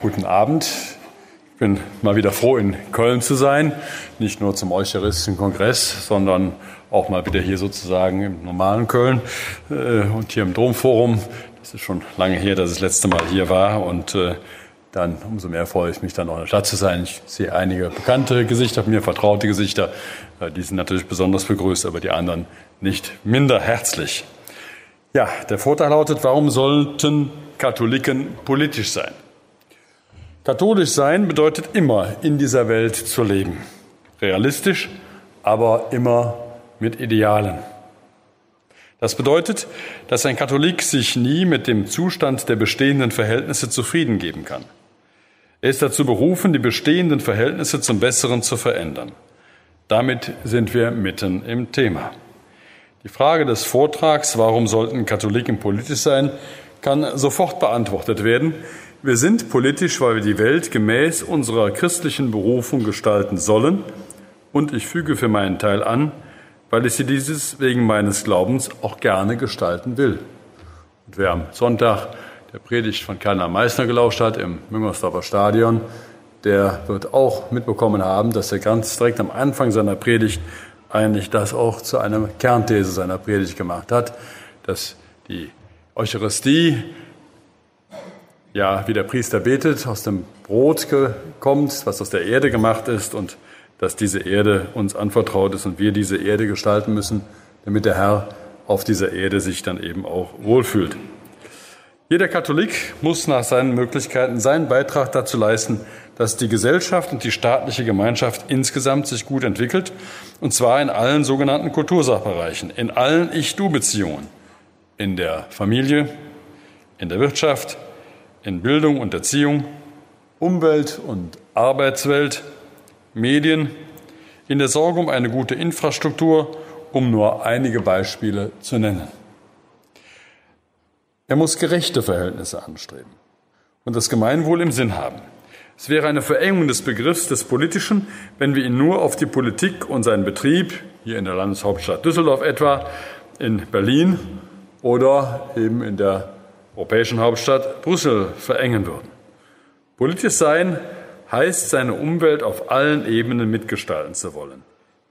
Guten Abend. Ich bin mal wieder froh, in Köln zu sein. Nicht nur zum Eucharistischen Kongress, sondern auch mal wieder hier sozusagen im normalen Köln äh, und hier im Domforum. Das ist schon lange her, dass ich das letzte Mal hier war. Und äh, dann umso mehr freue ich mich, dann noch in der Stadt zu sein. Ich sehe einige bekannte Gesichter, mir vertraute Gesichter. Äh, die sind natürlich besonders begrüßt, aber die anderen nicht minder herzlich. Ja, der Vorteil lautet, warum sollten Katholiken politisch sein? Katholisch sein bedeutet immer in dieser Welt zu leben. Realistisch, aber immer mit Idealen. Das bedeutet, dass ein Katholik sich nie mit dem Zustand der bestehenden Verhältnisse zufrieden geben kann. Er ist dazu berufen, die bestehenden Verhältnisse zum Besseren zu verändern. Damit sind wir mitten im Thema. Die Frage des Vortrags, warum sollten Katholiken politisch sein, kann sofort beantwortet werden, wir sind politisch, weil wir die Welt gemäß unserer christlichen Berufung gestalten sollen und ich füge für meinen Teil an, weil ich sie dieses wegen meines Glaubens auch gerne gestalten will. Und wer am Sonntag der Predigt von Kerner Meissner gelauscht hat im Müngersdorfer Stadion, der wird auch mitbekommen haben, dass er ganz direkt am Anfang seiner Predigt eigentlich das auch zu einer Kernthese seiner Predigt gemacht hat, dass die Eucharistie ja, wie der Priester betet, aus dem Brot kommt, was aus der Erde gemacht ist und dass diese Erde uns anvertraut ist und wir diese Erde gestalten müssen, damit der Herr auf dieser Erde sich dann eben auch wohlfühlt. Jeder Katholik muss nach seinen Möglichkeiten seinen Beitrag dazu leisten, dass die Gesellschaft und die staatliche Gemeinschaft insgesamt sich gut entwickelt, und zwar in allen sogenannten Kultursachbereichen, in allen Ich-Du-Beziehungen, in der Familie, in der Wirtschaft, in Bildung und Erziehung, Umwelt und Arbeitswelt, Medien, in der Sorge um eine gute Infrastruktur, um nur einige Beispiele zu nennen. Er muss gerechte Verhältnisse anstreben und das Gemeinwohl im Sinn haben. Es wäre eine Verengung des Begriffs des Politischen, wenn wir ihn nur auf die Politik und seinen Betrieb, hier in der Landeshauptstadt Düsseldorf etwa, in Berlin oder eben in der europäischen Hauptstadt Brüssel verengen würden. Politisch sein heißt, seine Umwelt auf allen Ebenen mitgestalten zu wollen.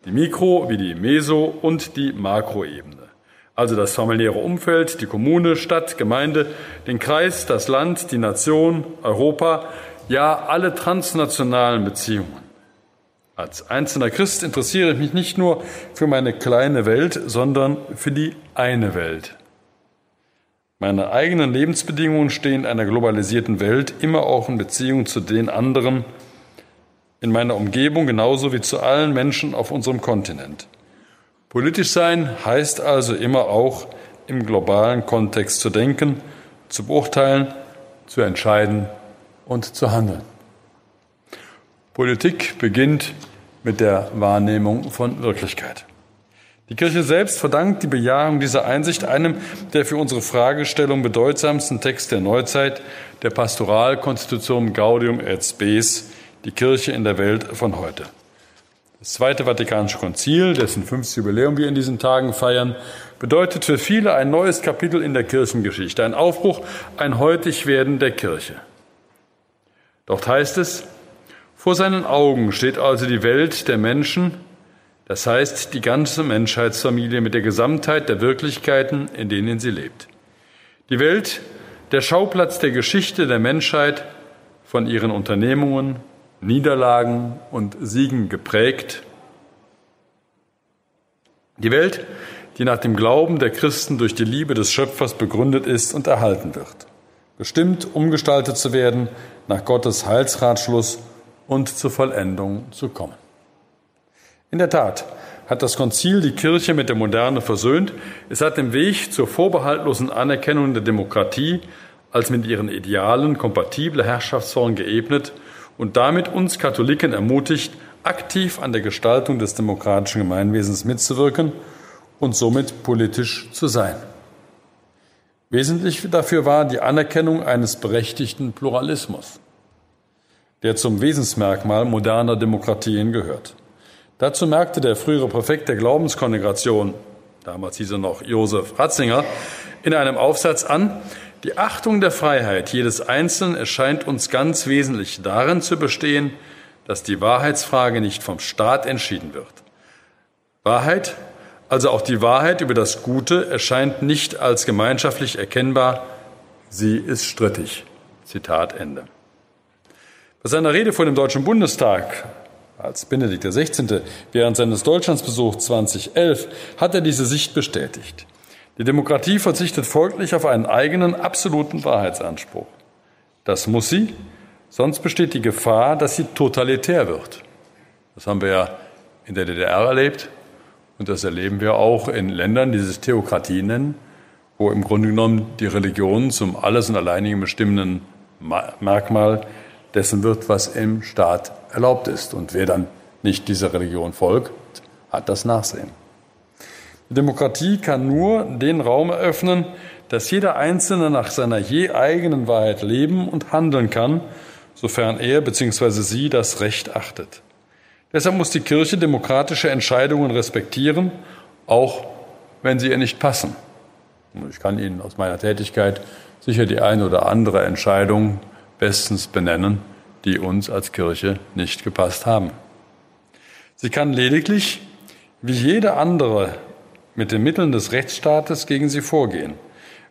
Die Mikro- wie die Meso- und die Makroebene. Also das familiäre Umfeld, die Kommune, Stadt, Gemeinde, den Kreis, das Land, die Nation, Europa, ja alle transnationalen Beziehungen. Als einzelner Christ interessiere ich mich nicht nur für meine kleine Welt, sondern für die eine Welt. Meine eigenen Lebensbedingungen stehen in einer globalisierten Welt immer auch in Beziehung zu den anderen in meiner Umgebung genauso wie zu allen Menschen auf unserem Kontinent. Politisch sein heißt also immer auch im globalen Kontext zu denken, zu beurteilen, zu entscheiden und zu handeln. Politik beginnt mit der Wahrnehmung von Wirklichkeit. Die Kirche selbst verdankt die Bejahung dieser Einsicht einem der für unsere Fragestellung bedeutsamsten Text der Neuzeit, der Pastoralkonstitution Gaudium et Spes, die Kirche in der Welt von heute. Das Zweite Vatikanische Konzil, dessen fünftes Jubiläum wir in diesen Tagen feiern, bedeutet für viele ein neues Kapitel in der Kirchengeschichte, ein Aufbruch, ein Heutigwerden der Kirche. Dort heißt es, vor seinen Augen steht also die Welt der Menschen, das heißt die ganze Menschheitsfamilie mit der Gesamtheit der Wirklichkeiten, in denen sie lebt. Die Welt, der Schauplatz der Geschichte der Menschheit, von ihren Unternehmungen, Niederlagen und Siegen geprägt. Die Welt, die nach dem Glauben der Christen durch die Liebe des Schöpfers begründet ist und erhalten wird, bestimmt umgestaltet zu werden, nach Gottes Heilsratschluss und zur Vollendung zu kommen. In der Tat hat das Konzil die Kirche mit der Moderne versöhnt. Es hat den Weg zur vorbehaltlosen Anerkennung der Demokratie als mit ihren Idealen kompatible Herrschaftsform geebnet und damit uns Katholiken ermutigt, aktiv an der Gestaltung des demokratischen Gemeinwesens mitzuwirken und somit politisch zu sein. Wesentlich dafür war die Anerkennung eines berechtigten Pluralismus, der zum Wesensmerkmal moderner Demokratien gehört. Dazu merkte der frühere Präfekt der Glaubenskongregation, damals hieß er noch Josef Ratzinger, in einem Aufsatz an, Die Achtung der Freiheit jedes Einzelnen erscheint uns ganz wesentlich darin zu bestehen, dass die Wahrheitsfrage nicht vom Staat entschieden wird. Wahrheit, also auch die Wahrheit über das Gute, erscheint nicht als gemeinschaftlich erkennbar, sie ist strittig. Zitat Ende. Bei seiner Rede vor dem Deutschen Bundestag als Benedikt XVI. während seines Deutschlandsbesuchs 2011 hat er diese Sicht bestätigt. Die Demokratie verzichtet folglich auf einen eigenen absoluten Wahrheitsanspruch. Das muss sie, sonst besteht die Gefahr, dass sie totalitär wird. Das haben wir ja in der DDR erlebt und das erleben wir auch in Ländern, die sich Theokratie nennen, wo im Grunde genommen die Religion zum alles und alleinigen bestimmenden Merkmal dessen wird, was im Staat erlaubt ist. Und wer dann nicht dieser Religion folgt, hat das Nachsehen. Die Demokratie kann nur den Raum eröffnen, dass jeder Einzelne nach seiner je eigenen Wahrheit leben und handeln kann, sofern er bzw. sie das Recht achtet. Deshalb muss die Kirche demokratische Entscheidungen respektieren, auch wenn sie ihr nicht passen. Ich kann Ihnen aus meiner Tätigkeit sicher die eine oder andere Entscheidung bestens benennen, die uns als Kirche nicht gepasst haben. Sie kann lediglich, wie jede andere, mit den Mitteln des Rechtsstaates gegen sie vorgehen,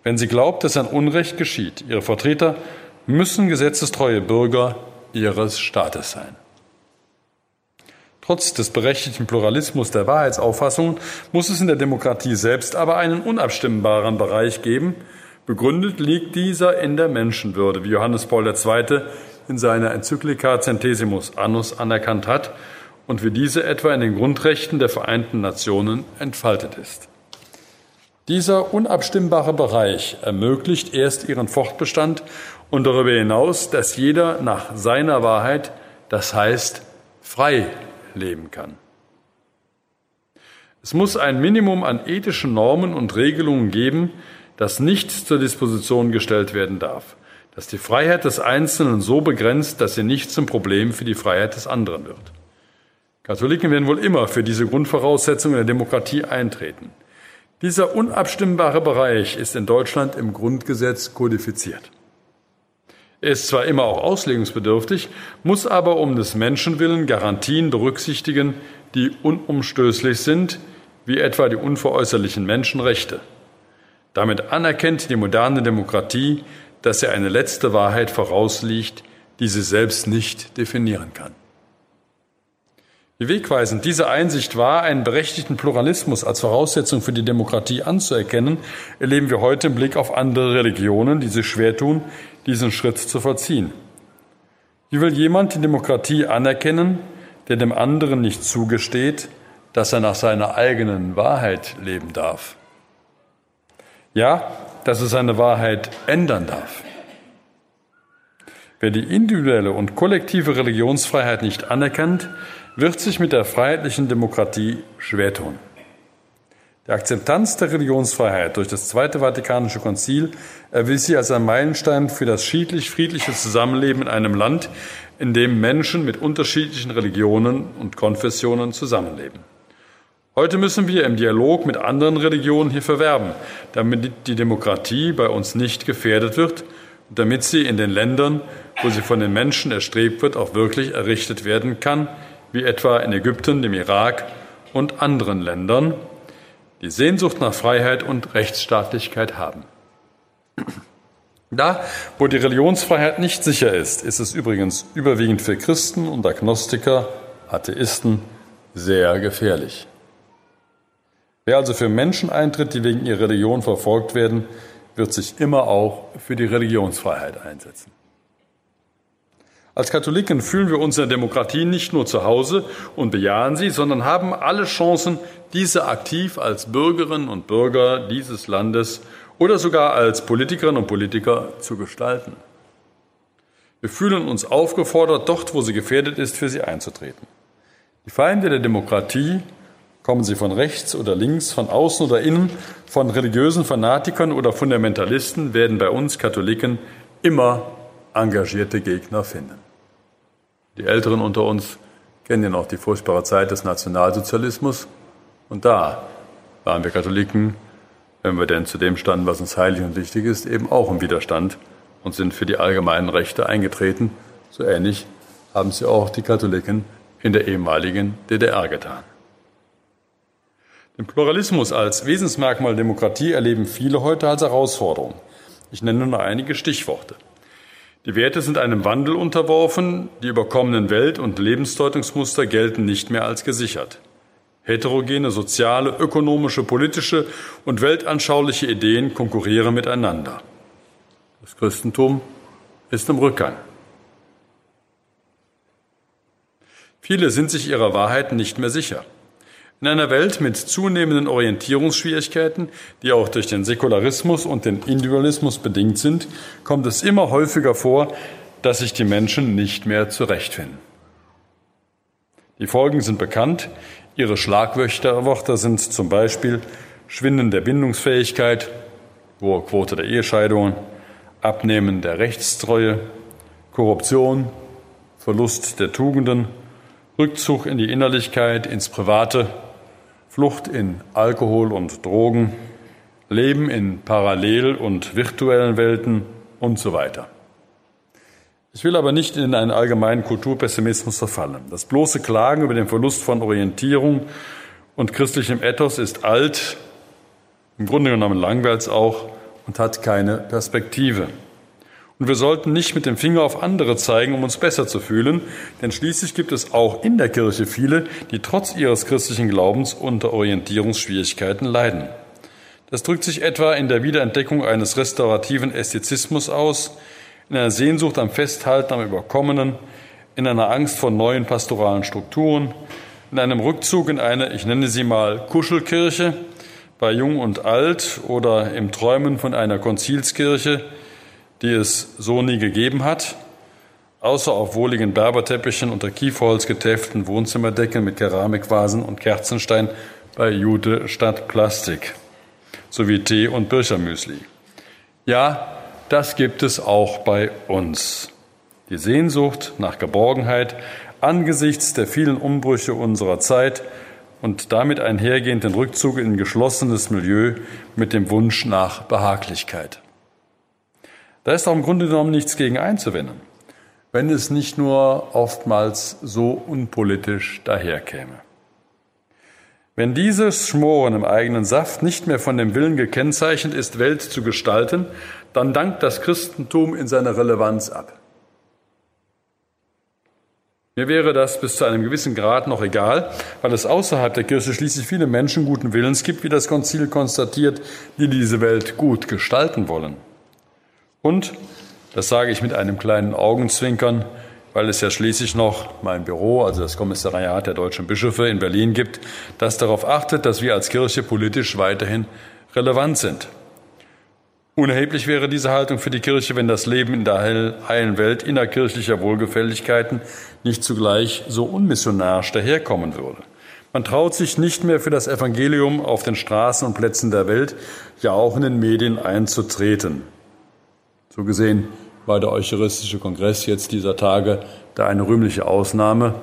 wenn sie glaubt, dass ein Unrecht geschieht. Ihre Vertreter müssen gesetzestreue Bürger ihres Staates sein. Trotz des berechtigten Pluralismus der Wahrheitsauffassungen muss es in der Demokratie selbst aber einen unabstimmbaren Bereich geben, Begründet liegt dieser in der Menschenwürde, wie Johannes Paul II. In seiner Enzyklika Centesimus Annus anerkannt hat und wie diese etwa in den Grundrechten der Vereinten Nationen entfaltet ist. Dieser unabstimmbare Bereich ermöglicht erst ihren Fortbestand und darüber hinaus, dass jeder nach seiner Wahrheit, das heißt frei leben kann. Es muss ein Minimum an ethischen Normen und Regelungen geben, dass nichts zur Disposition gestellt werden darf, dass die Freiheit des Einzelnen so begrenzt, dass sie nicht zum Problem für die Freiheit des anderen wird. Katholiken werden wohl immer für diese Grundvoraussetzungen der Demokratie eintreten. Dieser unabstimmbare Bereich ist in Deutschland im Grundgesetz kodifiziert. Er ist zwar immer auch auslegungsbedürftig, muss aber um des Menschen willen Garantien berücksichtigen, die unumstößlich sind, wie etwa die unveräußerlichen Menschenrechte. Damit anerkennt die moderne Demokratie, dass sie eine letzte Wahrheit vorausliegt, die sie selbst nicht definieren kann. Wie wegweisend diese Einsicht war, einen berechtigten Pluralismus als Voraussetzung für die Demokratie anzuerkennen, erleben wir heute im Blick auf andere Religionen, die sich schwer tun, diesen Schritt zu vollziehen. Wie will jemand die Demokratie anerkennen, der dem anderen nicht zugesteht, dass er nach seiner eigenen Wahrheit leben darf? Ja, dass es seine Wahrheit ändern darf. Wer die individuelle und kollektive Religionsfreiheit nicht anerkennt, wird sich mit der freiheitlichen Demokratie schwer tun. Die Akzeptanz der Religionsfreiheit durch das Zweite Vatikanische Konzil erwies sie als ein Meilenstein für das schiedlich-friedliche Zusammenleben in einem Land, in dem Menschen mit unterschiedlichen Religionen und Konfessionen zusammenleben. Heute müssen wir im Dialog mit anderen Religionen hier verwerben, damit die Demokratie bei uns nicht gefährdet wird und damit sie in den Ländern, wo sie von den Menschen erstrebt wird, auch wirklich errichtet werden kann, wie etwa in Ägypten, dem Irak und anderen Ländern, die Sehnsucht nach Freiheit und Rechtsstaatlichkeit haben. Da, wo die Religionsfreiheit nicht sicher ist, ist es übrigens überwiegend für Christen und Agnostiker, Atheisten sehr gefährlich. Wer also für Menschen eintritt, die wegen ihrer Religion verfolgt werden, wird sich immer auch für die Religionsfreiheit einsetzen. Als Katholiken fühlen wir uns in der Demokratie nicht nur zu Hause und bejahen sie, sondern haben alle Chancen, diese aktiv als Bürgerinnen und Bürger dieses Landes oder sogar als Politikerinnen und Politiker zu gestalten. Wir fühlen uns aufgefordert, dort, wo sie gefährdet ist, für sie einzutreten. Die Feinde der Demokratie Kommen sie von rechts oder links, von außen oder innen, von religiösen Fanatikern oder Fundamentalisten, werden bei uns Katholiken immer engagierte Gegner finden. Die Älteren unter uns kennen ja noch die furchtbare Zeit des Nationalsozialismus. Und da waren wir Katholiken wenn wir denn zu dem standen, was uns heilig und wichtig ist, eben auch im Widerstand und sind für die allgemeinen Rechte eingetreten. So ähnlich haben sie auch die Katholiken in der ehemaligen DDR getan. Den Pluralismus als Wesensmerkmal Demokratie erleben viele heute als Herausforderung. Ich nenne nur einige Stichworte. Die Werte sind einem Wandel unterworfen, die überkommenen Welt- und Lebensdeutungsmuster gelten nicht mehr als gesichert. Heterogene soziale, ökonomische, politische und weltanschauliche Ideen konkurrieren miteinander. Das Christentum ist im Rückgang. Viele sind sich ihrer Wahrheit nicht mehr sicher. In einer Welt mit zunehmenden Orientierungsschwierigkeiten, die auch durch den Säkularismus und den Individualismus bedingt sind, kommt es immer häufiger vor, dass sich die Menschen nicht mehr zurechtfinden. Die Folgen sind bekannt. Ihre Schlagwörter sind zum Beispiel Schwinden der Bindungsfähigkeit, hohe Quote der Ehescheidungen, Abnehmen der Rechtstreue, Korruption, Verlust der Tugenden, Rückzug in die Innerlichkeit, ins Private, Flucht in Alkohol und Drogen, Leben in parallel und virtuellen Welten und so weiter. Ich will aber nicht in einen allgemeinen Kulturpessimismus verfallen. Das bloße Klagen über den Verlust von Orientierung und christlichem Ethos ist alt, im Grunde genommen langweilt auch und hat keine Perspektive. Und wir sollten nicht mit dem Finger auf andere zeigen, um uns besser zu fühlen, denn schließlich gibt es auch in der Kirche viele, die trotz ihres christlichen Glaubens unter Orientierungsschwierigkeiten leiden. Das drückt sich etwa in der Wiederentdeckung eines restaurativen Ästhetizismus aus, in einer Sehnsucht am Festhalten am Überkommenen, in einer Angst vor neuen pastoralen Strukturen, in einem Rückzug in eine, ich nenne sie mal Kuschelkirche, bei Jung und Alt oder im Träumen von einer Konzilskirche, die es so nie gegeben hat, außer auf wohligen Berberteppichen unter Kieferholz getäften Wohnzimmerdecken mit Keramikvasen und Kerzenstein bei Jude statt Plastik, sowie Tee und Birchermüsli. Ja, das gibt es auch bei uns. Die Sehnsucht nach Geborgenheit angesichts der vielen Umbrüche unserer Zeit und damit einhergehend den Rückzug in geschlossenes Milieu mit dem Wunsch nach Behaglichkeit. Da ist auch im Grunde genommen nichts gegen einzuwenden, wenn es nicht nur oftmals so unpolitisch daherkäme. Wenn dieses Schmoren im eigenen Saft nicht mehr von dem Willen gekennzeichnet ist, Welt zu gestalten, dann dankt das Christentum in seiner Relevanz ab. Mir wäre das bis zu einem gewissen Grad noch egal, weil es außerhalb der Kirche schließlich viele Menschen guten Willens gibt, wie das Konzil konstatiert, die diese Welt gut gestalten wollen. Und, das sage ich mit einem kleinen Augenzwinkern, weil es ja schließlich noch mein Büro, also das Kommissariat der deutschen Bischöfe in Berlin gibt, das darauf achtet, dass wir als Kirche politisch weiterhin relevant sind. Unerheblich wäre diese Haltung für die Kirche, wenn das Leben in der heilen Welt innerkirchlicher Wohlgefälligkeiten nicht zugleich so unmissionarisch daherkommen würde. Man traut sich nicht mehr für das Evangelium auf den Straßen und Plätzen der Welt, ja auch in den Medien einzutreten. So gesehen war der Eucharistische Kongress jetzt dieser Tage da eine rühmliche Ausnahme.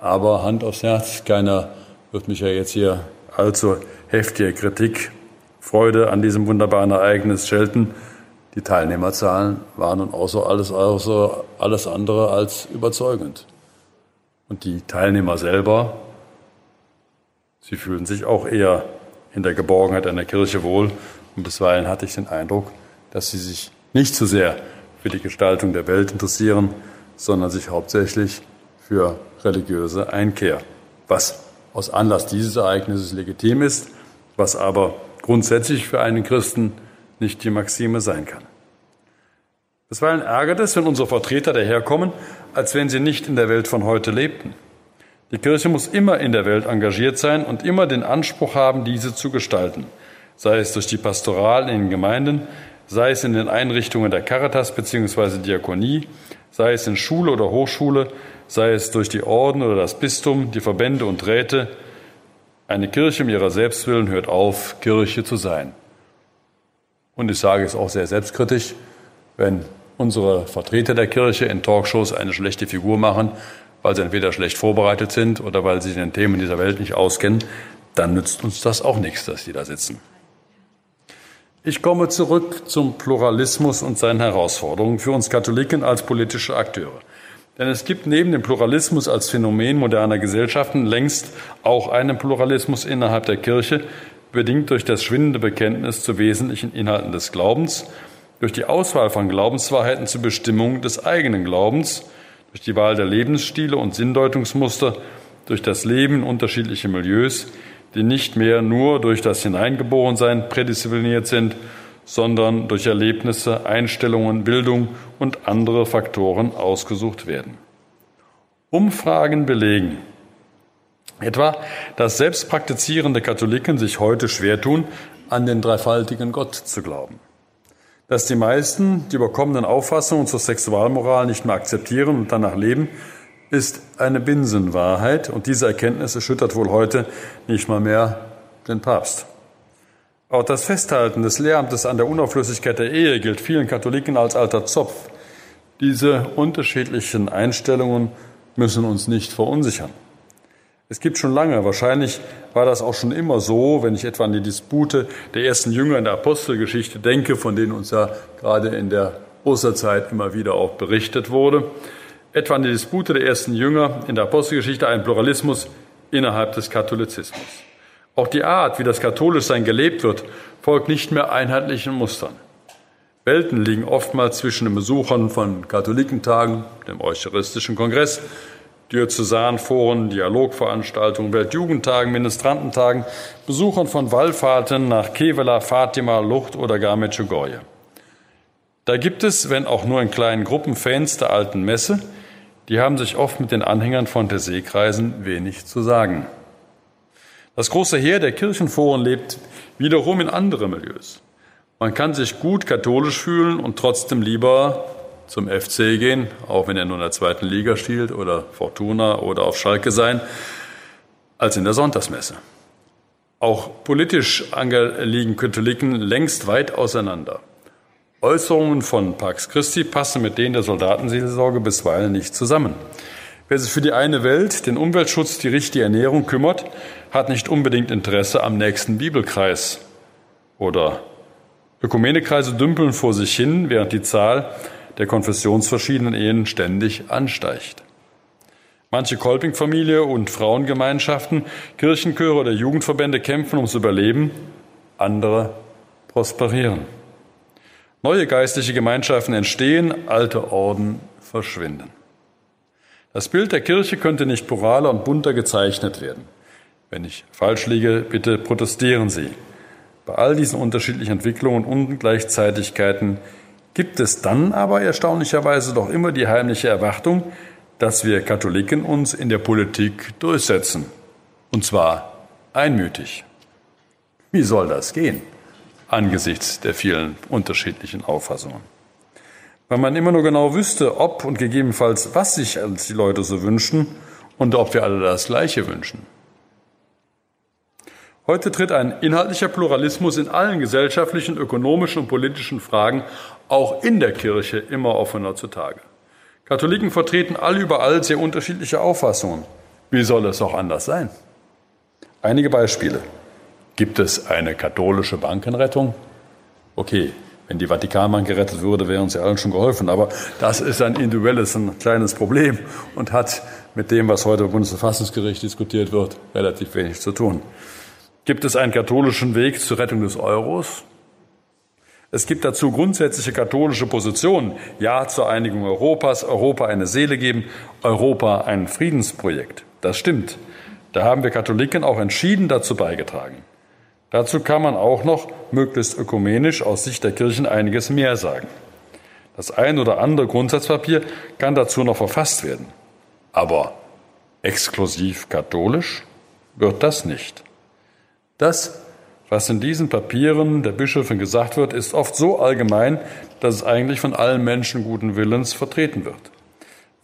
Aber Hand aufs Herz, keiner wird mich ja jetzt hier allzu heftige Kritik, Freude an diesem wunderbaren Ereignis schelten. Die Teilnehmerzahlen waren nun außer alles, außer alles andere als überzeugend. Und die Teilnehmer selber, sie fühlen sich auch eher in der Geborgenheit einer Kirche wohl. Und bisweilen hatte ich den Eindruck, dass sie sich nicht so sehr für die Gestaltung der Welt interessieren, sondern sich hauptsächlich für religiöse Einkehr, was aus Anlass dieses Ereignisses legitim ist, was aber grundsätzlich für einen Christen nicht die Maxime sein kann. Bisweilen ärgert es, wenn unsere Vertreter daherkommen, als wenn sie nicht in der Welt von heute lebten. Die Kirche muss immer in der Welt engagiert sein und immer den Anspruch haben, diese zu gestalten, sei es durch die Pastoral in den Gemeinden, sei es in den Einrichtungen der Caritas bzw. Diakonie, sei es in Schule oder Hochschule, sei es durch die Orden oder das Bistum, die Verbände und Räte. Eine Kirche um ihrer Selbstwillen hört auf, Kirche zu sein. Und ich sage es auch sehr selbstkritisch, wenn unsere Vertreter der Kirche in Talkshows eine schlechte Figur machen, weil sie entweder schlecht vorbereitet sind oder weil sie den Themen dieser Welt nicht auskennen, dann nützt uns das auch nichts, dass sie da sitzen. Ich komme zurück zum Pluralismus und seinen Herausforderungen für uns Katholiken als politische Akteure. Denn es gibt neben dem Pluralismus als Phänomen moderner Gesellschaften längst auch einen Pluralismus innerhalb der Kirche, bedingt durch das schwindende Bekenntnis zu wesentlichen Inhalten des Glaubens, durch die Auswahl von Glaubenswahrheiten zur Bestimmung des eigenen Glaubens, durch die Wahl der Lebensstile und Sinndeutungsmuster, durch das Leben in unterschiedliche Milieus, die nicht mehr nur durch das Hineingeborensein prädiszipliniert sind, sondern durch Erlebnisse, Einstellungen, Bildung und andere Faktoren ausgesucht werden. Umfragen belegen, etwa, dass selbst praktizierende Katholiken sich heute schwer tun, an den dreifaltigen Gott zu glauben. Dass die meisten die überkommenen Auffassungen zur Sexualmoral nicht mehr akzeptieren und danach leben, ist eine Binsenwahrheit und diese Erkenntnis erschüttert wohl heute nicht mal mehr den Papst. Auch das Festhalten des Lehramtes an der Unauflöslichkeit der Ehe gilt vielen Katholiken als alter Zopf. Diese unterschiedlichen Einstellungen müssen uns nicht verunsichern. Es gibt schon lange, wahrscheinlich war das auch schon immer so, wenn ich etwa an die Dispute der ersten Jünger in der Apostelgeschichte denke, von denen uns ja gerade in der Osterzeit immer wieder auch berichtet wurde, etwa die Dispute der ersten Jünger in der Apostelgeschichte ein Pluralismus innerhalb des Katholizismus. Auch die Art, wie das Katholischsein gelebt wird, folgt nicht mehr einheitlichen Mustern. Welten liegen oftmals zwischen den Besuchern von Katholikentagen, dem Eucharistischen Kongress, Diözesanforen, Dialogveranstaltungen, Weltjugendtagen, Ministrantentagen, Besuchern von Wallfahrten nach Kevela, Fatima, Lucht oder gar Medjugorje. Da gibt es, wenn auch nur in kleinen Gruppen, Fans der alten Messe, die haben sich oft mit den Anhängern von der Seekreisen wenig zu sagen. Das große Heer der Kirchenforen lebt wiederum in andere Milieus. Man kann sich gut katholisch fühlen und trotzdem lieber zum FC gehen, auch wenn er nur in der zweiten Liga stiehlt oder Fortuna oder auf Schalke sein, als in der Sonntagsmesse. Auch politisch liegen Katholiken längst weit auseinander. Äußerungen von Pax Christi passen mit denen der Soldatenseelsorge bisweilen nicht zusammen. Wer sich für die eine Welt, den Umweltschutz, die richtige Ernährung kümmert, hat nicht unbedingt Interesse am nächsten Bibelkreis. Oder Ökumenekreise dümpeln vor sich hin, während die Zahl der konfessionsverschiedenen Ehen ständig ansteigt. Manche Kolping-Familie und Frauengemeinschaften, Kirchenchöre oder Jugendverbände kämpfen ums Überleben, andere prosperieren. Neue geistliche Gemeinschaften entstehen, alte Orden verschwinden. Das Bild der Kirche könnte nicht pluraler und bunter gezeichnet werden. Wenn ich falsch liege, bitte protestieren Sie. Bei all diesen unterschiedlichen Entwicklungen und Ungleichzeitigkeiten gibt es dann aber erstaunlicherweise doch immer die heimliche Erwartung, dass wir Katholiken uns in der Politik durchsetzen. Und zwar einmütig. Wie soll das gehen? Angesichts der vielen unterschiedlichen Auffassungen. Wenn man immer nur genau wüsste, ob und gegebenenfalls was sich die Leute so wünschen und ob wir alle das Gleiche wünschen. Heute tritt ein inhaltlicher Pluralismus in allen gesellschaftlichen, ökonomischen und politischen Fragen, auch in der Kirche, immer offener zutage. Katholiken vertreten alle überall sehr unterschiedliche Auffassungen. Wie soll es auch anders sein? Einige Beispiele. Gibt es eine katholische Bankenrettung? Okay, wenn die Vatikanbank gerettet würde, wäre uns ja allen schon geholfen. Aber das ist ein individuelles, ein kleines Problem und hat mit dem, was heute im Bundesverfassungsgericht diskutiert wird, relativ wenig zu tun. Gibt es einen katholischen Weg zur Rettung des Euros? Es gibt dazu grundsätzliche katholische Positionen. Ja zur Einigung Europas, Europa eine Seele geben, Europa ein Friedensprojekt. Das stimmt. Da haben wir Katholiken auch entschieden dazu beigetragen. Dazu kann man auch noch möglichst ökumenisch aus Sicht der Kirchen einiges mehr sagen. Das ein oder andere Grundsatzpapier kann dazu noch verfasst werden. Aber exklusiv katholisch wird das nicht. Das, was in diesen Papieren der Bischöfin gesagt wird, ist oft so allgemein, dass es eigentlich von allen Menschen guten Willens vertreten wird.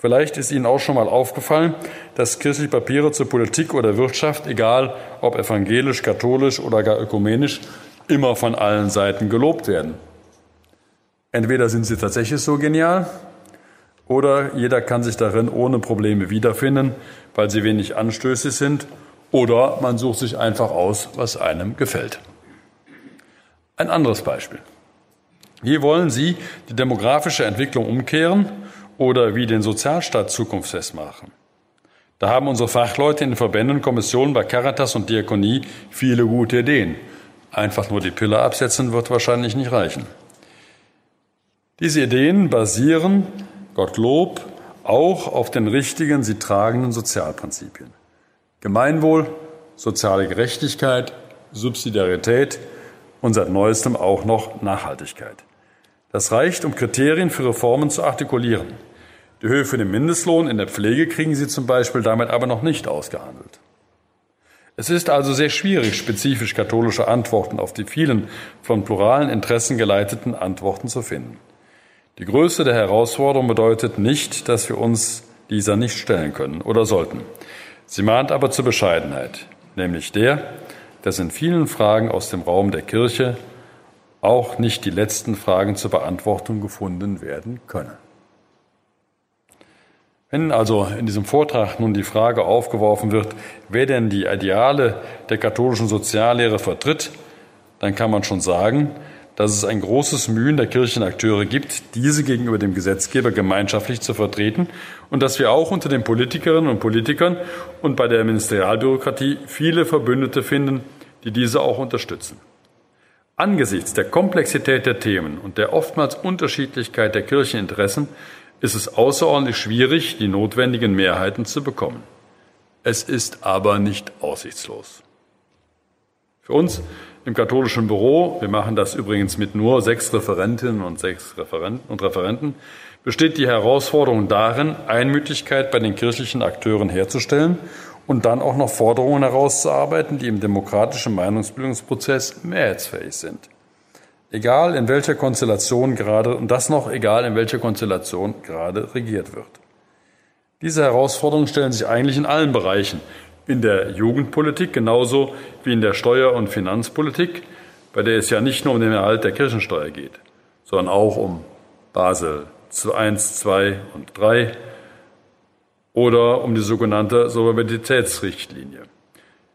Vielleicht ist Ihnen auch schon mal aufgefallen, dass kirchliche Papiere zur Politik oder Wirtschaft, egal ob evangelisch, katholisch oder gar ökumenisch, immer von allen Seiten gelobt werden. Entweder sind sie tatsächlich so genial oder jeder kann sich darin ohne Probleme wiederfinden, weil sie wenig anstößig sind oder man sucht sich einfach aus, was einem gefällt. Ein anderes Beispiel. Wie wollen Sie die demografische Entwicklung umkehren oder wie den Sozialstaat zukunftsfest machen? Da haben unsere Fachleute in den Verbänden, Kommissionen bei Caritas und Diakonie viele gute Ideen. Einfach nur die Pille absetzen wird wahrscheinlich nicht reichen. Diese Ideen basieren, Gottlob, auch auf den richtigen, sie tragenden Sozialprinzipien. Gemeinwohl, soziale Gerechtigkeit, Subsidiarität und seit neuestem auch noch Nachhaltigkeit. Das reicht, um Kriterien für Reformen zu artikulieren. Die Höhe für den Mindestlohn in der Pflege kriegen Sie zum Beispiel damit aber noch nicht ausgehandelt. Es ist also sehr schwierig, spezifisch katholische Antworten auf die vielen von pluralen Interessen geleiteten Antworten zu finden. Die Größe der Herausforderung bedeutet nicht, dass wir uns dieser nicht stellen können oder sollten. Sie mahnt aber zur Bescheidenheit, nämlich der, dass in vielen Fragen aus dem Raum der Kirche auch nicht die letzten Fragen zur Beantwortung gefunden werden können. Wenn also in diesem Vortrag nun die Frage aufgeworfen wird, wer denn die Ideale der katholischen Soziallehre vertritt, dann kann man schon sagen, dass es ein großes Mühen der Kirchenakteure gibt, diese gegenüber dem Gesetzgeber gemeinschaftlich zu vertreten und dass wir auch unter den Politikerinnen und Politikern und bei der Ministerialbürokratie viele Verbündete finden, die diese auch unterstützen. Angesichts der Komplexität der Themen und der oftmals Unterschiedlichkeit der Kircheninteressen ist es außerordentlich schwierig, die notwendigen Mehrheiten zu bekommen. Es ist aber nicht aussichtslos. Für uns im katholischen Büro, wir machen das übrigens mit nur sechs Referentinnen und sechs Referenten und Referenten, besteht die Herausforderung darin, Einmütigkeit bei den kirchlichen Akteuren herzustellen und dann auch noch Forderungen herauszuarbeiten, die im demokratischen Meinungsbildungsprozess mehrheitsfähig sind. Egal in welcher Konstellation gerade, und das noch egal in welcher Konstellation gerade regiert wird. Diese Herausforderungen stellen sich eigentlich in allen Bereichen, in der Jugendpolitik genauso wie in der Steuer- und Finanzpolitik, bei der es ja nicht nur um den Erhalt der Kirchensteuer geht, sondern auch um Basel I, II und III oder um die sogenannte Solvabilitätsrichtlinie.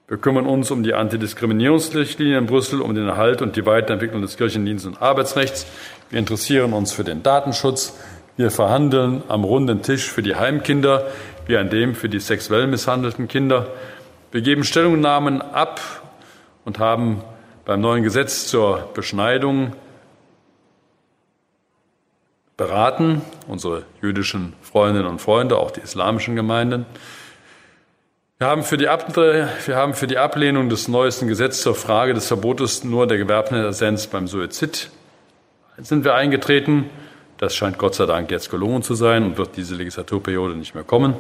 Wir kümmern uns um die Antidiskriminierungsrichtlinie in Brüssel, um den Erhalt und die Weiterentwicklung des Kirchendienstes und Arbeitsrechts. Wir interessieren uns für den Datenschutz. Wir verhandeln am runden Tisch für die Heimkinder wie an dem für die sexuell misshandelten Kinder. Wir geben Stellungnahmen ab und haben beim neuen Gesetz zur Beschneidung beraten, unsere jüdischen Freundinnen und Freunde, auch die islamischen Gemeinden. Wir haben, für die Ablehnung des neuesten Gesetzes zur Frage des Verbotes nur der Gewerbnisessenz beim Suizid sind wir eingetreten. Das scheint Gott sei Dank jetzt gelungen zu sein und wird diese Legislaturperiode nicht mehr kommen.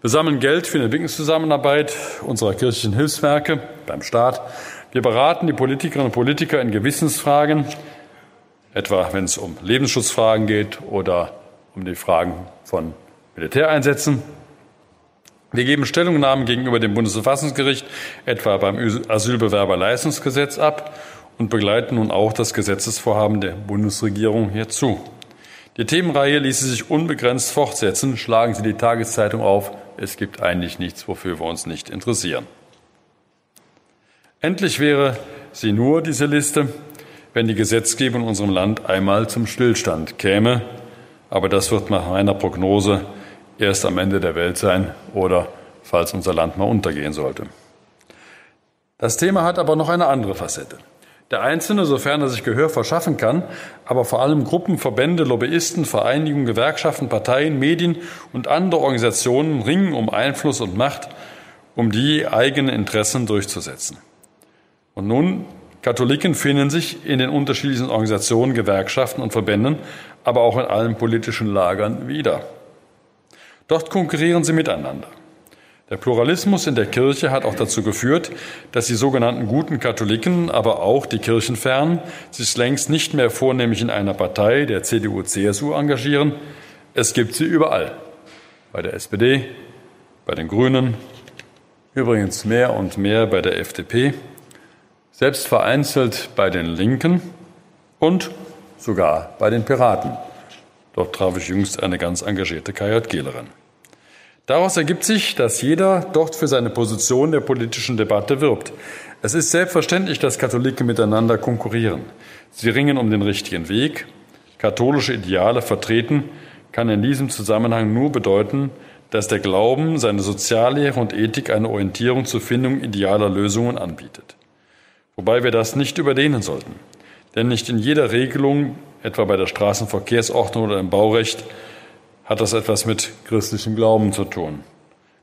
Wir sammeln Geld für die Entwicklungszusammenarbeit unserer kirchlichen Hilfswerke beim Staat. Wir beraten die Politikerinnen und Politiker in Gewissensfragen, etwa wenn es um Lebensschutzfragen geht oder um die Fragen von Militäreinsätzen. Wir geben Stellungnahmen gegenüber dem Bundesverfassungsgericht, etwa beim Asylbewerberleistungsgesetz ab und begleiten nun auch das Gesetzesvorhaben der Bundesregierung hierzu. Die Themenreihe ließe sich unbegrenzt fortsetzen. Schlagen Sie die Tageszeitung auf. Es gibt eigentlich nichts, wofür wir uns nicht interessieren. Endlich wäre sie nur, diese Liste, wenn die Gesetzgebung in unserem Land einmal zum Stillstand käme. Aber das wird nach meiner Prognose erst am Ende der Welt sein oder falls unser Land mal untergehen sollte. Das Thema hat aber noch eine andere Facette. Der Einzelne, sofern er sich Gehör verschaffen kann, aber vor allem Gruppen, Verbände, Lobbyisten, Vereinigungen, Gewerkschaften, Parteien, Medien und andere Organisationen ringen um Einfluss und Macht, um die eigenen Interessen durchzusetzen. Und nun, Katholiken finden sich in den unterschiedlichen Organisationen, Gewerkschaften und Verbänden, aber auch in allen politischen Lagern wieder. Dort konkurrieren sie miteinander. Der Pluralismus in der Kirche hat auch dazu geführt, dass die sogenannten guten Katholiken, aber auch die Kirchenfernen sich längst nicht mehr vornehmlich in einer Partei, der CDU-CSU, engagieren. Es gibt sie überall. Bei der SPD, bei den Grünen, übrigens mehr und mehr bei der FDP, selbst vereinzelt bei den Linken und sogar bei den Piraten. Dort traf ich jüngst eine ganz engagierte KJGlerin. Daraus ergibt sich, dass jeder dort für seine Position der politischen Debatte wirbt. Es ist selbstverständlich, dass Katholiken miteinander konkurrieren. Sie ringen um den richtigen Weg. Katholische Ideale vertreten kann in diesem Zusammenhang nur bedeuten, dass der Glauben, seine Soziallehre und Ethik eine Orientierung zur Findung idealer Lösungen anbietet. Wobei wir das nicht überdehnen sollten. Denn nicht in jeder Regelung, etwa bei der Straßenverkehrsordnung oder im Baurecht, hat das etwas mit christlichem Glauben zu tun.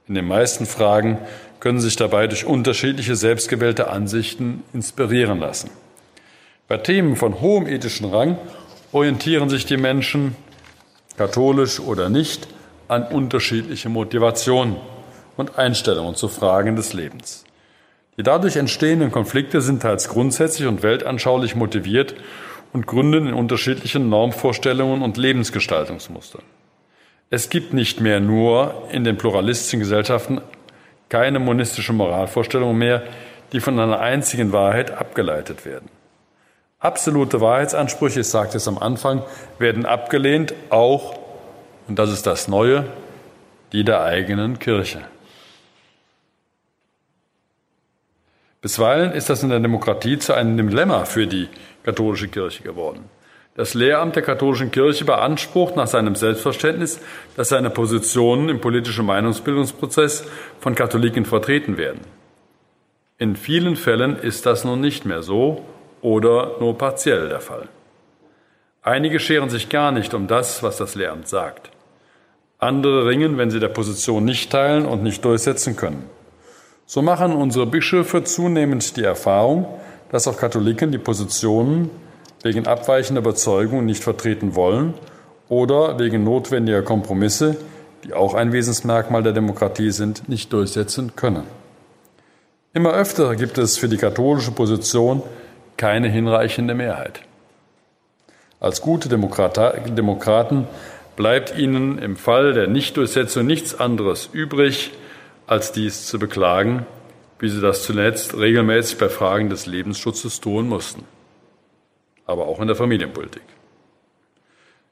In den meisten Fragen können sich dabei durch unterschiedliche selbstgewählte Ansichten inspirieren lassen. Bei Themen von hohem ethischen Rang orientieren sich die Menschen, katholisch oder nicht, an unterschiedliche Motivationen und Einstellungen zu Fragen des Lebens. Die dadurch entstehenden Konflikte sind teils grundsätzlich und weltanschaulich motiviert und gründen in unterschiedlichen Normvorstellungen und Lebensgestaltungsmustern. Es gibt nicht mehr nur in den pluralistischen Gesellschaften keine monistische Moralvorstellungen mehr, die von einer einzigen Wahrheit abgeleitet werden. Absolute Wahrheitsansprüche, ich sagte es am Anfang, werden abgelehnt, auch, und das ist das Neue, die der eigenen Kirche. Bisweilen ist das in der Demokratie zu einem Dilemma für die katholische Kirche geworden. Das Lehramt der katholischen Kirche beansprucht nach seinem Selbstverständnis, dass seine Positionen im politischen Meinungsbildungsprozess von Katholiken vertreten werden. In vielen Fällen ist das nun nicht mehr so oder nur partiell der Fall. Einige scheren sich gar nicht um das, was das Lehramt sagt. Andere ringen, wenn sie der Position nicht teilen und nicht durchsetzen können. So machen unsere Bischöfe zunehmend die Erfahrung, dass auch Katholiken die Positionen wegen abweichender Überzeugungen nicht vertreten wollen oder wegen notwendiger Kompromisse, die auch ein Wesensmerkmal der Demokratie sind, nicht durchsetzen können. Immer öfter gibt es für die katholische Position keine hinreichende Mehrheit. Als gute Demokraten bleibt ihnen im Fall der Nichtdurchsetzung nichts anderes übrig, als dies zu beklagen, wie sie das zuletzt regelmäßig bei Fragen des Lebensschutzes tun mussten aber auch in der Familienpolitik.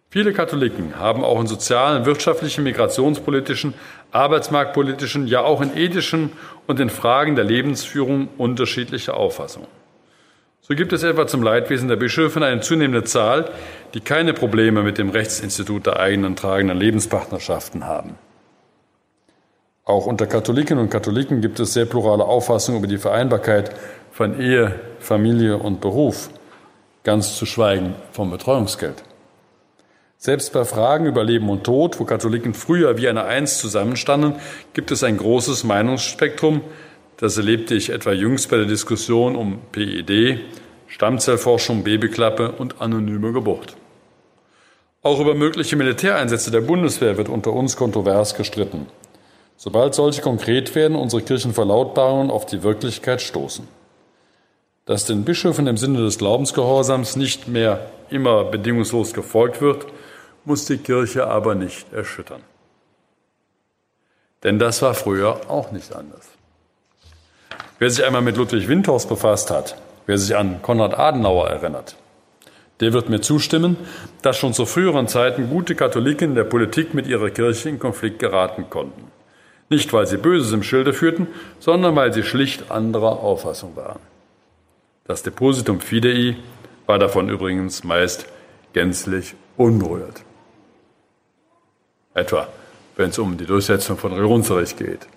Viele Katholiken haben auch in sozialen, wirtschaftlichen, migrationspolitischen, arbeitsmarktpolitischen, ja auch in ethischen und in Fragen der Lebensführung unterschiedliche Auffassungen. So gibt es etwa zum Leidwesen der Bischöfe eine zunehmende Zahl, die keine Probleme mit dem Rechtsinstitut der eigenen tragenden Lebenspartnerschaften haben. Auch unter Katholiken und Katholiken gibt es sehr plurale Auffassungen über die Vereinbarkeit von Ehe, Familie und Beruf ganz zu schweigen vom Betreuungsgeld. Selbst bei Fragen über Leben und Tod, wo Katholiken früher wie eine Eins zusammenstanden, gibt es ein großes Meinungsspektrum. Das erlebte ich etwa jüngst bei der Diskussion um PED, Stammzellforschung, Babyklappe und anonyme Geburt. Auch über mögliche Militäreinsätze der Bundeswehr wird unter uns kontrovers gestritten. Sobald solche konkret werden, unsere Kirchenverlautbarungen auf die Wirklichkeit stoßen dass den Bischöfen im Sinne des Glaubensgehorsams nicht mehr immer bedingungslos gefolgt wird, muss die Kirche aber nicht erschüttern. Denn das war früher auch nicht anders. Wer sich einmal mit Ludwig Windhorst befasst hat, wer sich an Konrad Adenauer erinnert, der wird mir zustimmen, dass schon zu früheren Zeiten gute Katholiken der Politik mit ihrer Kirche in Konflikt geraten konnten. Nicht, weil sie Böses im Schilde führten, sondern weil sie schlicht anderer Auffassung waren. Das Depositum Fidei war davon übrigens meist gänzlich unberührt. Etwa, wenn es um die Durchsetzung von Religionsrecht geht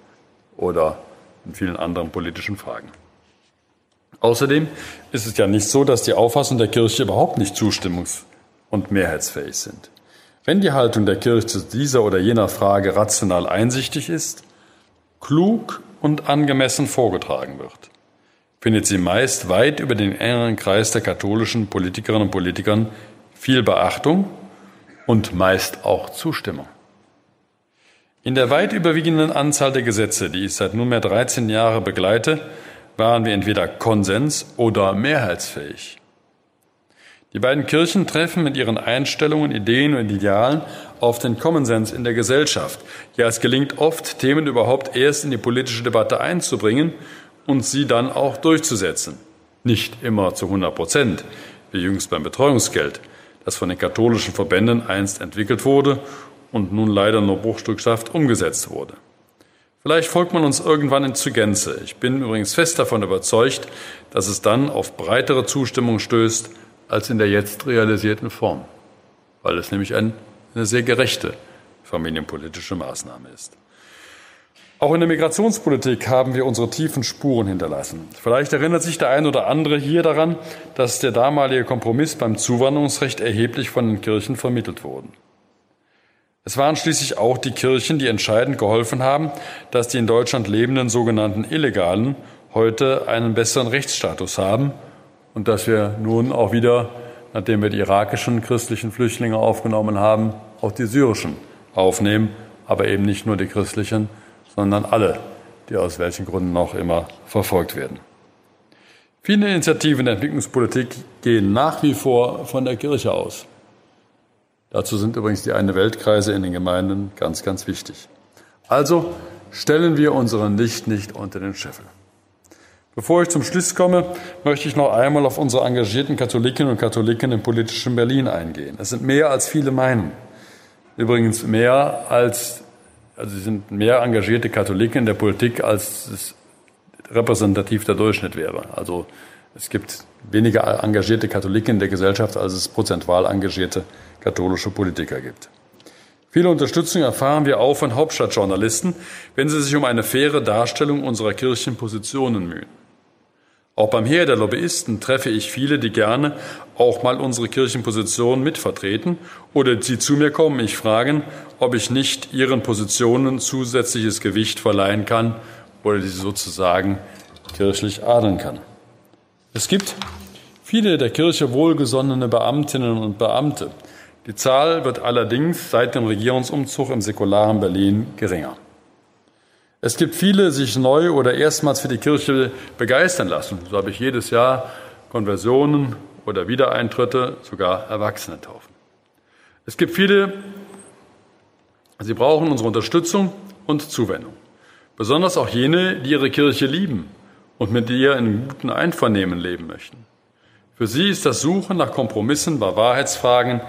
oder in vielen anderen politischen Fragen. Außerdem ist es ja nicht so, dass die Auffassungen der Kirche überhaupt nicht zustimmungs- und mehrheitsfähig sind. Wenn die Haltung der Kirche zu dieser oder jener Frage rational einsichtig ist, klug und angemessen vorgetragen wird, findet sie meist weit über den engeren Kreis der katholischen Politikerinnen und Politikern viel Beachtung und meist auch Zustimmung. In der weit überwiegenden Anzahl der Gesetze, die ich seit nunmehr 13 Jahren begleite, waren wir entweder konsens- oder mehrheitsfähig. Die beiden Kirchen treffen mit ihren Einstellungen, Ideen und Idealen auf den Common Sense in der Gesellschaft. Ja, es gelingt oft, Themen überhaupt erst in die politische Debatte einzubringen und sie dann auch durchzusetzen. Nicht immer zu 100 Prozent, wie jüngst beim Betreuungsgeld, das von den katholischen Verbänden einst entwickelt wurde und nun leider nur bruchstückhaft umgesetzt wurde. Vielleicht folgt man uns irgendwann in zur Gänze. Ich bin übrigens fest davon überzeugt, dass es dann auf breitere Zustimmung stößt als in der jetzt realisierten Form, weil es nämlich eine sehr gerechte familienpolitische Maßnahme ist. Auch in der Migrationspolitik haben wir unsere tiefen Spuren hinterlassen. Vielleicht erinnert sich der ein oder andere hier daran, dass der damalige Kompromiss beim Zuwanderungsrecht erheblich von den Kirchen vermittelt wurde. Es waren schließlich auch die Kirchen, die entscheidend geholfen haben, dass die in Deutschland lebenden sogenannten Illegalen heute einen besseren Rechtsstatus haben und dass wir nun auch wieder, nachdem wir die irakischen christlichen Flüchtlinge aufgenommen haben, auch die syrischen aufnehmen, aber eben nicht nur die christlichen, sondern alle, die aus welchen Gründen auch immer verfolgt werden. Viele Initiativen der Entwicklungspolitik gehen nach wie vor von der Kirche aus. Dazu sind übrigens die eine Weltkreise in den Gemeinden ganz, ganz wichtig. Also stellen wir unseren Licht nicht unter den Scheffel. Bevor ich zum Schluss komme, möchte ich noch einmal auf unsere engagierten Katholikinnen und Katholiken im politischen Berlin eingehen. Es sind mehr als viele meinen. Übrigens mehr als also sie sind mehr engagierte Katholiken in der Politik, als es repräsentativ der Durchschnitt wäre. Also es gibt weniger engagierte Katholiken in der Gesellschaft, als es prozentual engagierte katholische Politiker gibt. Viele Unterstützung erfahren wir auch von Hauptstadtjournalisten, wenn sie sich um eine faire Darstellung unserer Kirchenpositionen mühen. Auch beim Heer der Lobbyisten treffe ich viele, die gerne auch mal unsere Kirchenpositionen mitvertreten oder die zu mir kommen, mich fragen, ob ich nicht ihren Positionen zusätzliches Gewicht verleihen kann oder sie sozusagen kirchlich adeln kann. Es gibt viele der Kirche wohlgesonnene Beamtinnen und Beamte. Die Zahl wird allerdings seit dem Regierungsumzug im säkularen Berlin geringer. Es gibt viele, die sich neu oder erstmals für die Kirche begeistern lassen. So habe ich jedes Jahr Konversionen oder Wiedereintritte, sogar Erwachsene taufen. Es gibt viele, sie brauchen unsere Unterstützung und Zuwendung. Besonders auch jene, die ihre Kirche lieben und mit ihr in gutem Einvernehmen leben möchten. Für sie ist das Suchen nach Kompromissen bei Wahrheitsfragen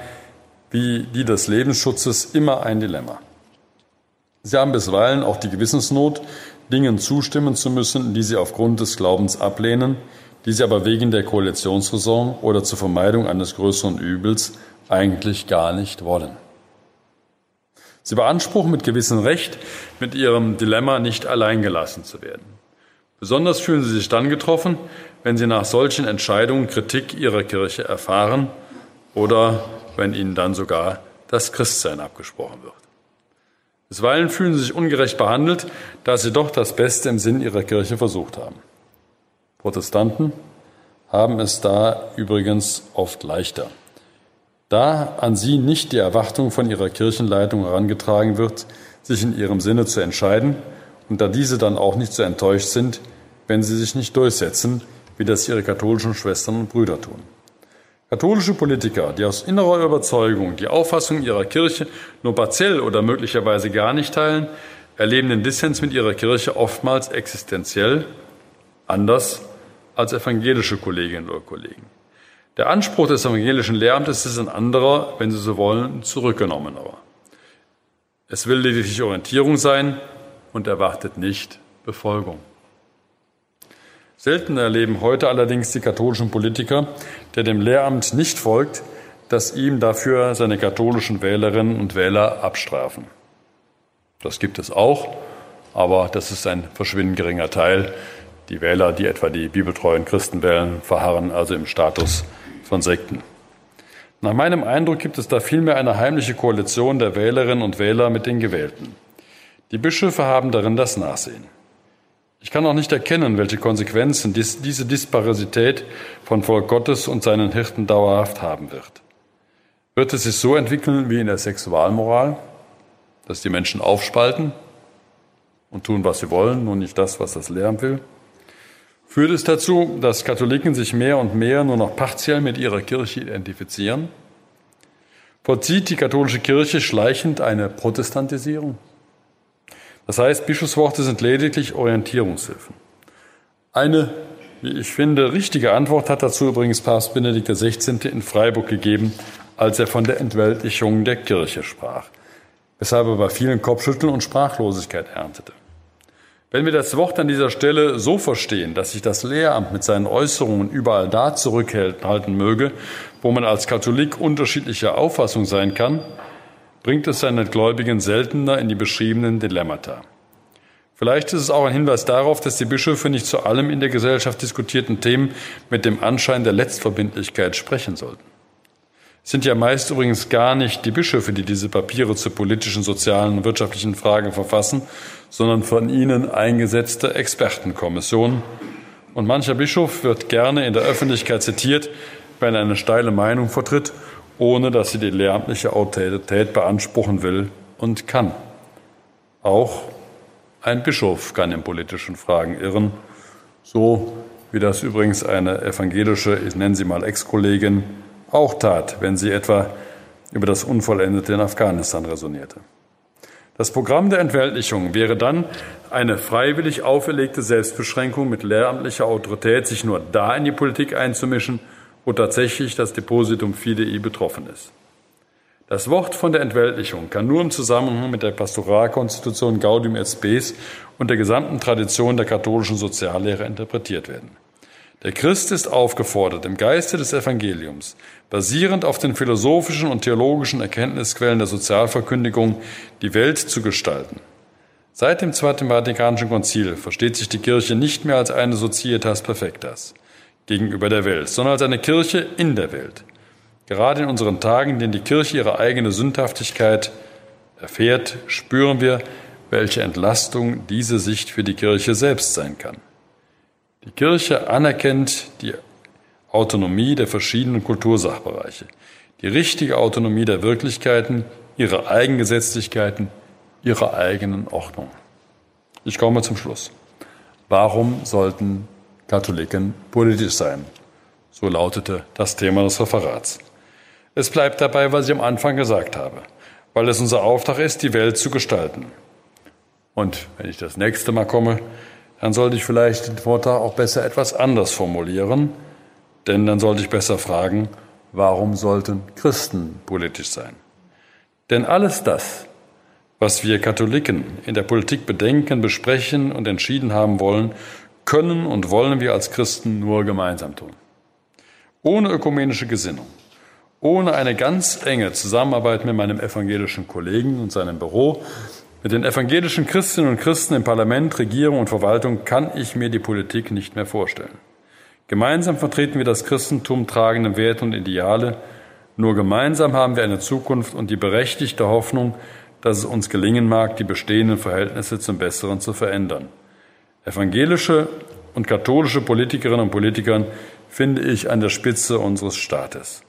wie die des Lebensschutzes immer ein Dilemma. Sie haben bisweilen auch die Gewissensnot, Dingen zustimmen zu müssen, die sie aufgrund des Glaubens ablehnen, die sie aber wegen der Koalitionsraison oder zur Vermeidung eines größeren Übels eigentlich gar nicht wollen. Sie beanspruchen mit gewissem Recht, mit ihrem Dilemma nicht alleingelassen zu werden. Besonders fühlen sie sich dann getroffen, wenn sie nach solchen Entscheidungen Kritik ihrer Kirche erfahren oder wenn ihnen dann sogar das Christsein abgesprochen wird. Bisweilen fühlen sie sich ungerecht behandelt, da sie doch das Beste im Sinn ihrer Kirche versucht haben. Protestanten haben es da übrigens oft leichter. Da an sie nicht die Erwartung von ihrer Kirchenleitung herangetragen wird, sich in ihrem Sinne zu entscheiden, und da diese dann auch nicht so enttäuscht sind, wenn sie sich nicht durchsetzen, wie das ihre katholischen Schwestern und Brüder tun. Katholische Politiker, die aus innerer Überzeugung die Auffassung ihrer Kirche nur partiell oder möglicherweise gar nicht teilen, erleben den Dissens mit ihrer Kirche oftmals existenziell anders als evangelische Kolleginnen oder Kollegen. Der Anspruch des evangelischen Lehramtes ist ein anderer, wenn Sie so wollen, zurückgenommener. Es will lediglich Orientierung sein und erwartet nicht Befolgung. Selten erleben heute allerdings die katholischen Politiker, der dem Lehramt nicht folgt, dass ihm dafür seine katholischen Wählerinnen und Wähler abstrafen. Das gibt es auch, aber das ist ein verschwindend geringer Teil. Die Wähler, die etwa die bibeltreuen Christen wählen, verharren also im Status von Sekten. Nach meinem Eindruck gibt es da vielmehr eine heimliche Koalition der Wählerinnen und Wähler mit den Gewählten. Die Bischöfe haben darin das Nachsehen. Ich kann auch nicht erkennen, welche Konsequenzen diese Disparität von Volk Gottes und seinen Hirten dauerhaft haben wird. Wird es sich so entwickeln wie in der Sexualmoral, dass die Menschen aufspalten und tun, was sie wollen, nur nicht das, was das Lehramt will? Führt es dazu, dass Katholiken sich mehr und mehr nur noch partiell mit ihrer Kirche identifizieren? Vollzieht die katholische Kirche schleichend eine Protestantisierung? Das heißt, Bischofsworte sind lediglich Orientierungshilfen. Eine, wie ich finde, richtige Antwort hat dazu übrigens Papst Benedikt XVI. in Freiburg gegeben, als er von der Entweltlichung der Kirche sprach. weshalb er bei vielen Kopfschütteln und Sprachlosigkeit erntete. Wenn wir das Wort an dieser Stelle so verstehen, dass sich das Lehramt mit seinen Äußerungen überall da zurückhalten möge, wo man als Katholik unterschiedlicher Auffassung sein kann, bringt es seine Gläubigen seltener in die beschriebenen Dilemmata. Vielleicht ist es auch ein Hinweis darauf, dass die Bischöfe nicht zu allem in der Gesellschaft diskutierten Themen mit dem Anschein der Letztverbindlichkeit sprechen sollten. Es sind ja meist übrigens gar nicht die Bischöfe, die diese Papiere zu politischen, sozialen und wirtschaftlichen Fragen verfassen, sondern von ihnen eingesetzte Expertenkommissionen. Und mancher Bischof wird gerne in der Öffentlichkeit zitiert, wenn er eine steile Meinung vertritt, ohne dass sie die lehramtliche Autorität beanspruchen will und kann. Auch ein Bischof kann in politischen Fragen irren, so wie das übrigens eine evangelische, ich nenne sie mal Ex-Kollegin, auch tat, wenn sie etwa über das Unvollendete in Afghanistan resonierte. Das Programm der Entweltlichung wäre dann eine freiwillig auferlegte Selbstbeschränkung mit lehramtlicher Autorität, sich nur da in die Politik einzumischen, wo tatsächlich das Depositum Fidei betroffen ist. Das Wort von der Entweltlichung kann nur im Zusammenhang mit der Pastoralkonstitution Gaudium et Spes und der gesamten Tradition der katholischen Soziallehre interpretiert werden. Der Christ ist aufgefordert, im Geiste des Evangeliums, basierend auf den philosophischen und theologischen Erkenntnisquellen der Sozialverkündigung, die Welt zu gestalten. Seit dem Zweiten Vatikanischen Konzil versteht sich die Kirche nicht mehr als eine Societas Perfectas gegenüber der Welt, sondern als eine Kirche in der Welt. Gerade in unseren Tagen, in denen die Kirche ihre eigene Sündhaftigkeit erfährt, spüren wir, welche Entlastung diese Sicht für die Kirche selbst sein kann. Die Kirche anerkennt die Autonomie der verschiedenen Kultursachbereiche, die richtige Autonomie der Wirklichkeiten, ihre Eigengesetzlichkeiten, ihre eigenen Ordnung. Ich komme zum Schluss. Warum sollten Katholiken politisch sein? So lautete das Thema des Referats. Es bleibt dabei, was ich am Anfang gesagt habe, weil es unser Auftrag ist, die Welt zu gestalten. Und wenn ich das nächste Mal komme, dann sollte ich vielleicht den Vortrag auch besser etwas anders formulieren, denn dann sollte ich besser fragen, warum sollten Christen politisch sein? Denn alles das, was wir Katholiken in der Politik bedenken, besprechen und entschieden haben wollen, können und wollen wir als Christen nur gemeinsam tun. Ohne ökumenische Gesinnung, ohne eine ganz enge Zusammenarbeit mit meinem evangelischen Kollegen und seinem Büro mit den evangelischen Christinnen und Christen im Parlament, Regierung und Verwaltung kann ich mir die Politik nicht mehr vorstellen. Gemeinsam vertreten wir das Christentum tragende Werte und Ideale. Nur gemeinsam haben wir eine Zukunft und die berechtigte Hoffnung, dass es uns gelingen mag, die bestehenden Verhältnisse zum Besseren zu verändern. Evangelische und katholische Politikerinnen und Politiker finde ich an der Spitze unseres Staates.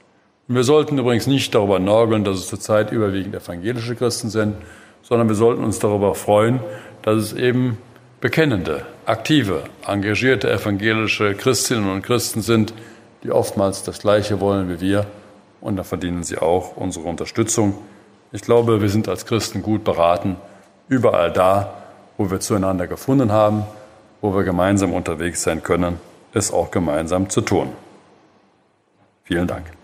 wir sollten übrigens nicht darüber nörgeln, dass es zurzeit überwiegend evangelische Christen sind, sondern wir sollten uns darüber freuen, dass es eben bekennende, aktive, engagierte evangelische Christinnen und Christen sind, die oftmals das Gleiche wollen wie wir. Und da verdienen sie auch unsere Unterstützung. Ich glaube, wir sind als Christen gut beraten, überall da, wo wir zueinander gefunden haben, wo wir gemeinsam unterwegs sein können, es auch gemeinsam zu tun. Vielen Dank.